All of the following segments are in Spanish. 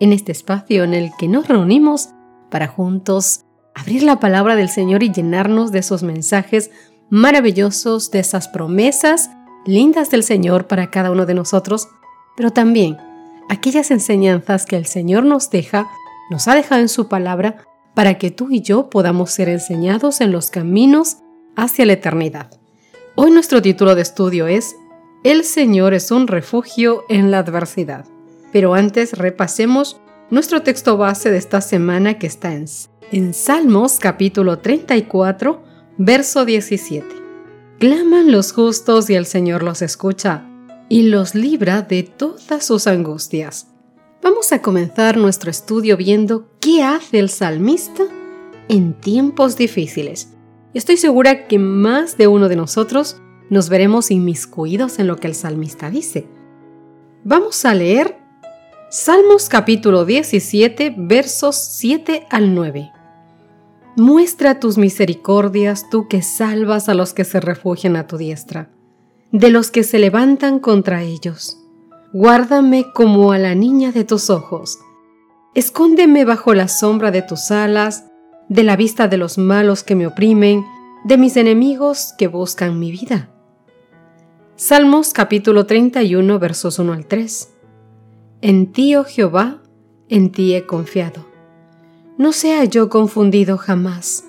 en este espacio en el que nos reunimos para juntos abrir la palabra del Señor y llenarnos de esos mensajes maravillosos, de esas promesas lindas del Señor para cada uno de nosotros, pero también aquellas enseñanzas que el Señor nos deja, nos ha dejado en su palabra, para que tú y yo podamos ser enseñados en los caminos hacia la eternidad. Hoy nuestro título de estudio es El Señor es un refugio en la adversidad. Pero antes repasemos nuestro texto base de esta semana que está en, en Salmos capítulo 34, verso 17. Claman los justos y el Señor los escucha y los libra de todas sus angustias. Vamos a comenzar nuestro estudio viendo qué hace el salmista en tiempos difíciles. Estoy segura que más de uno de nosotros nos veremos inmiscuidos en lo que el salmista dice. Vamos a leer Salmos capítulo 17 versos 7 al 9. Muestra tus misericordias tú que salvas a los que se refugian a tu diestra, de los que se levantan contra ellos. Guárdame como a la niña de tus ojos. Escóndeme bajo la sombra de tus alas de la vista de los malos que me oprimen, de mis enemigos que buscan mi vida. Salmos capítulo 31 versos 1 al 3. En ti, oh Jehová, en ti he confiado. No sea yo confundido jamás.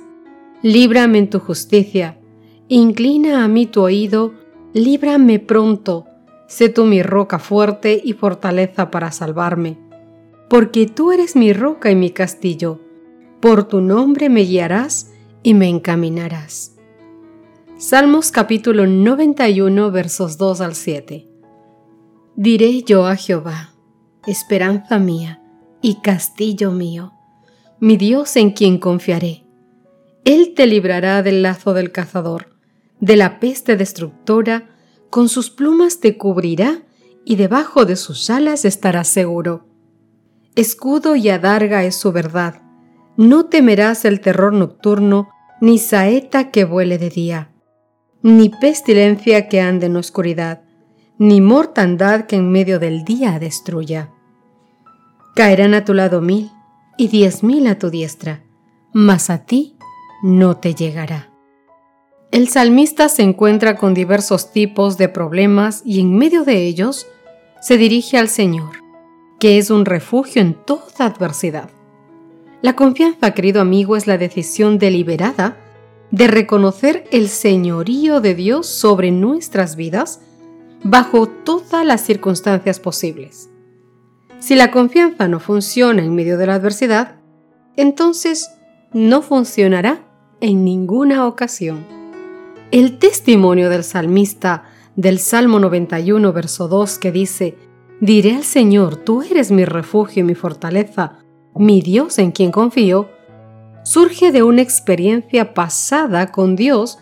Líbrame en tu justicia, inclina a mí tu oído, líbrame pronto, sé tú mi roca fuerte y fortaleza para salvarme. Porque tú eres mi roca y mi castillo por tu nombre me guiarás y me encaminarás. Salmos capítulo 91 versos 2 al 7. Diré yo a Jehová, esperanza mía y castillo mío, mi Dios en quien confiaré. Él te librará del lazo del cazador, de la peste destructora, con sus plumas te cubrirá y debajo de sus alas estarás seguro. Escudo y adarga es su verdad no temerás el terror nocturno, ni saeta que vuele de día, ni pestilencia que ande en oscuridad, ni mortandad que en medio del día destruya. Caerán a tu lado mil y diez mil a tu diestra, mas a ti no te llegará. El salmista se encuentra con diversos tipos de problemas y en medio de ellos se dirige al Señor, que es un refugio en toda adversidad. La confianza, querido amigo, es la decisión deliberada de reconocer el señorío de Dios sobre nuestras vidas bajo todas las circunstancias posibles. Si la confianza no funciona en medio de la adversidad, entonces no funcionará en ninguna ocasión. El testimonio del salmista del Salmo 91, verso 2, que dice, Diré al Señor, tú eres mi refugio y mi fortaleza, mi Dios en quien confío, surge de una experiencia pasada con Dios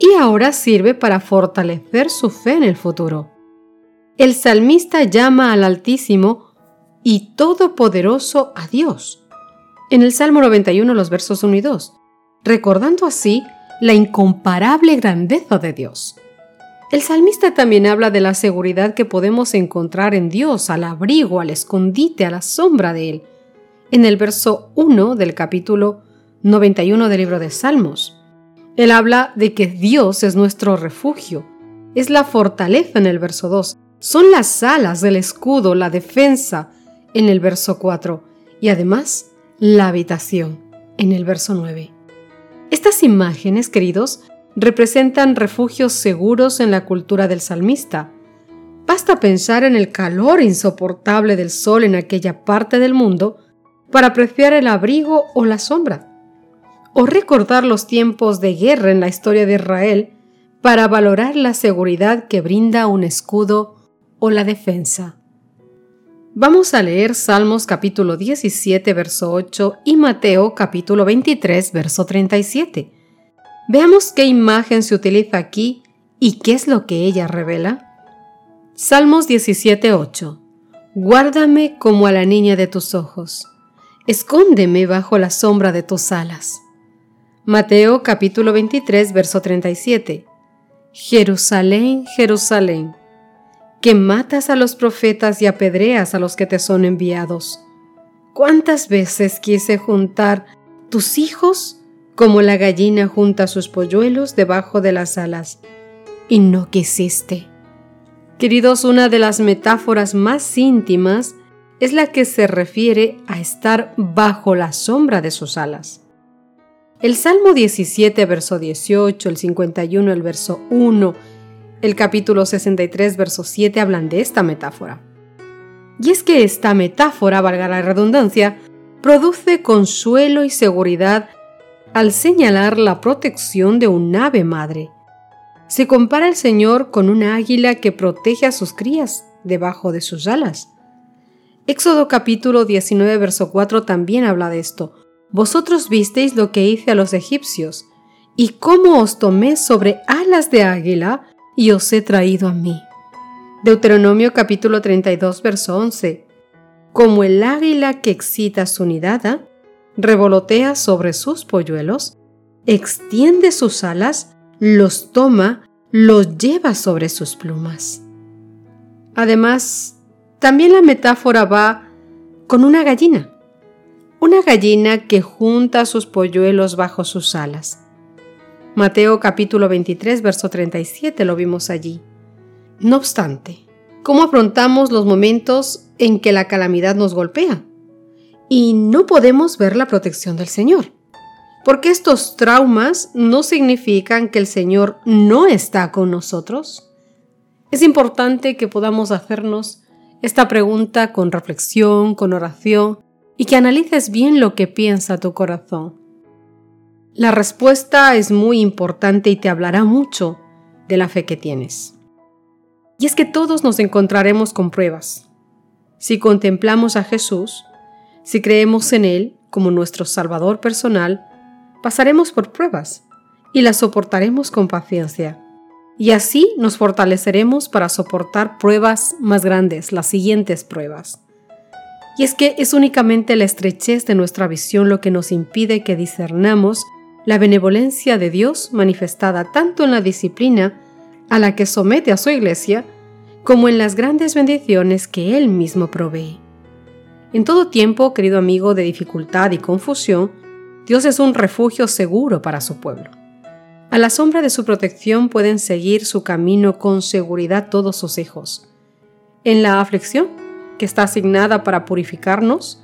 y ahora sirve para fortalecer su fe en el futuro. El salmista llama al Altísimo y Todopoderoso a Dios. En el Salmo 91, los versos 1 y 2, recordando así la incomparable grandeza de Dios. El salmista también habla de la seguridad que podemos encontrar en Dios, al abrigo, al escondite, a la sombra de Él, en el verso 1 del capítulo 91 del libro de Salmos. Él habla de que Dios es nuestro refugio, es la fortaleza en el verso 2, son las alas del escudo, la defensa en el verso 4 y además la habitación en el verso 9. Estas imágenes, queridos, representan refugios seguros en la cultura del salmista. Basta pensar en el calor insoportable del sol en aquella parte del mundo para apreciar el abrigo o la sombra, o recordar los tiempos de guerra en la historia de Israel para valorar la seguridad que brinda un escudo o la defensa. Vamos a leer Salmos capítulo 17, verso 8 y Mateo capítulo 23, verso 37. Veamos qué imagen se utiliza aquí y qué es lo que ella revela. Salmos 17, 8. Guárdame como a la niña de tus ojos. Escóndeme bajo la sombra de tus alas. Mateo capítulo 23, verso 37. Jerusalén, Jerusalén que matas a los profetas y apedreas a los que te son enviados. ¿Cuántas veces quise juntar tus hijos como la gallina junta sus polluelos debajo de las alas? Y no quisiste. Queridos, una de las metáforas más íntimas es la que se refiere a estar bajo la sombra de sus alas. El Salmo 17, verso 18, el 51, el verso 1, el capítulo 63, verso 7 hablan de esta metáfora. Y es que esta metáfora, valga la redundancia, produce consuelo y seguridad al señalar la protección de un ave madre. Se compara el Señor con una águila que protege a sus crías debajo de sus alas. Éxodo capítulo 19, verso 4 también habla de esto. Vosotros visteis lo que hice a los egipcios, y cómo os tomé sobre alas de águila y os he traído a mí. Deuteronomio capítulo 32, verso 11. Como el águila que excita su nidada, revolotea sobre sus polluelos, extiende sus alas, los toma, los lleva sobre sus plumas. Además, también la metáfora va con una gallina, una gallina que junta sus polluelos bajo sus alas. Mateo capítulo 23, verso 37 lo vimos allí. No obstante, ¿cómo afrontamos los momentos en que la calamidad nos golpea? Y no podemos ver la protección del Señor. Porque estos traumas no significan que el Señor no está con nosotros. Es importante que podamos hacernos esta pregunta con reflexión, con oración, y que analices bien lo que piensa tu corazón. La respuesta es muy importante y te hablará mucho de la fe que tienes. Y es que todos nos encontraremos con pruebas. Si contemplamos a Jesús, si creemos en Él como nuestro Salvador personal, pasaremos por pruebas y las soportaremos con paciencia. Y así nos fortaleceremos para soportar pruebas más grandes, las siguientes pruebas. Y es que es únicamente la estrechez de nuestra visión lo que nos impide que discernamos la benevolencia de Dios manifestada tanto en la disciplina a la que somete a su iglesia, como en las grandes bendiciones que Él mismo provee. En todo tiempo, querido amigo de dificultad y confusión, Dios es un refugio seguro para su pueblo. A la sombra de su protección pueden seguir su camino con seguridad todos sus hijos. En la aflicción, que está asignada para purificarnos,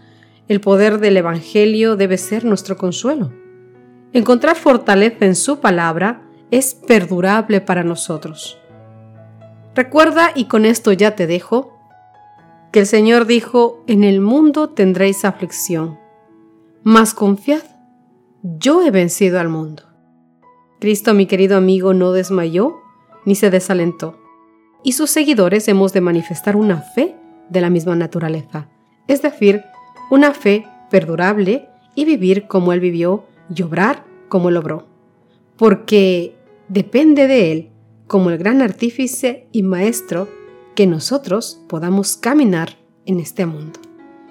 el poder del Evangelio debe ser nuestro consuelo. Encontrar fortaleza en su palabra es perdurable para nosotros. Recuerda, y con esto ya te dejo, que el Señor dijo, en el mundo tendréis aflicción, mas confiad, yo he vencido al mundo. Cristo, mi querido amigo, no desmayó ni se desalentó, y sus seguidores hemos de manifestar una fe de la misma naturaleza, es decir, una fe perdurable y vivir como Él vivió y obrar como Él obró, porque depende de Él, como el gran artífice y maestro, que nosotros podamos caminar en este mundo.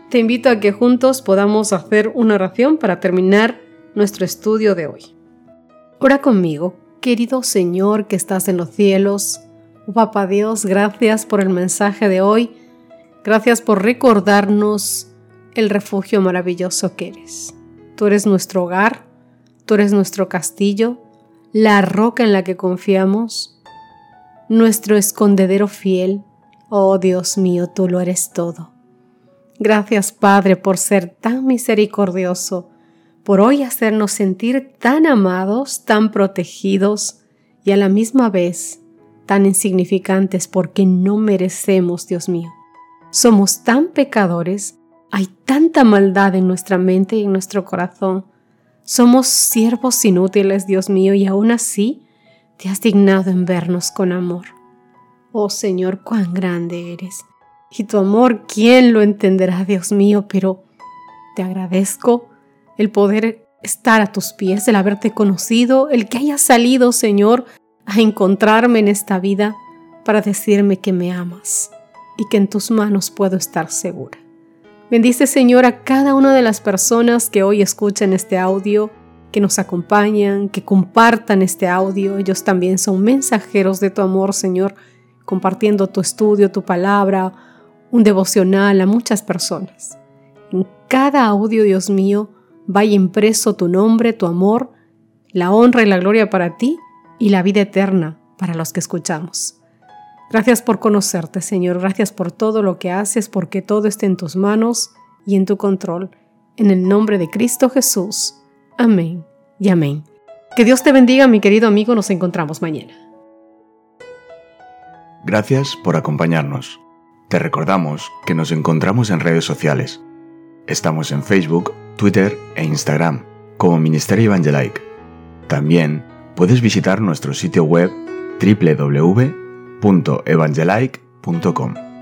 Te invito a que juntos podamos hacer una oración para terminar nuestro estudio de hoy. Ora conmigo, querido Señor que estás en los cielos. Oh, Papá Dios, gracias por el mensaje de hoy. Gracias por recordarnos el refugio maravilloso que eres. Tú eres nuestro hogar, tú eres nuestro castillo, la roca en la que confiamos, nuestro escondedero fiel. Oh Dios mío, tú lo eres todo. Gracias Padre por ser tan misericordioso, por hoy hacernos sentir tan amados, tan protegidos y a la misma vez tan insignificantes porque no merecemos, Dios mío. Somos tan pecadores hay tanta maldad en nuestra mente y en nuestro corazón. Somos siervos inútiles, Dios mío, y aún así te has dignado en vernos con amor. Oh Señor, cuán grande eres. y tu amor, ¿quién lo entenderá, Dios mío? Pero te agradezco el poder estar a tus pies, el haberte conocido, el que hayas salido, Señor, a encontrarme en esta vida para decirme que me amas y que en tus manos puedo estar segura. Bendice, Señor, a cada una de las personas que hoy escuchan este audio, que nos acompañan, que compartan este audio. Ellos también son mensajeros de tu amor, Señor, compartiendo tu estudio, tu palabra, un devocional a muchas personas. En cada audio, Dios mío, vaya impreso tu nombre, tu amor, la honra y la gloria para ti y la vida eterna para los que escuchamos. Gracias por conocerte, Señor. Gracias por todo lo que haces, porque todo está en tus manos y en tu control. En el nombre de Cristo Jesús. Amén y amén. Que Dios te bendiga, mi querido amigo. Nos encontramos mañana. Gracias por acompañarnos. Te recordamos que nos encontramos en redes sociales. Estamos en Facebook, Twitter e Instagram como Ministerio Evangelike. También puedes visitar nuestro sitio web www.evangelike.com.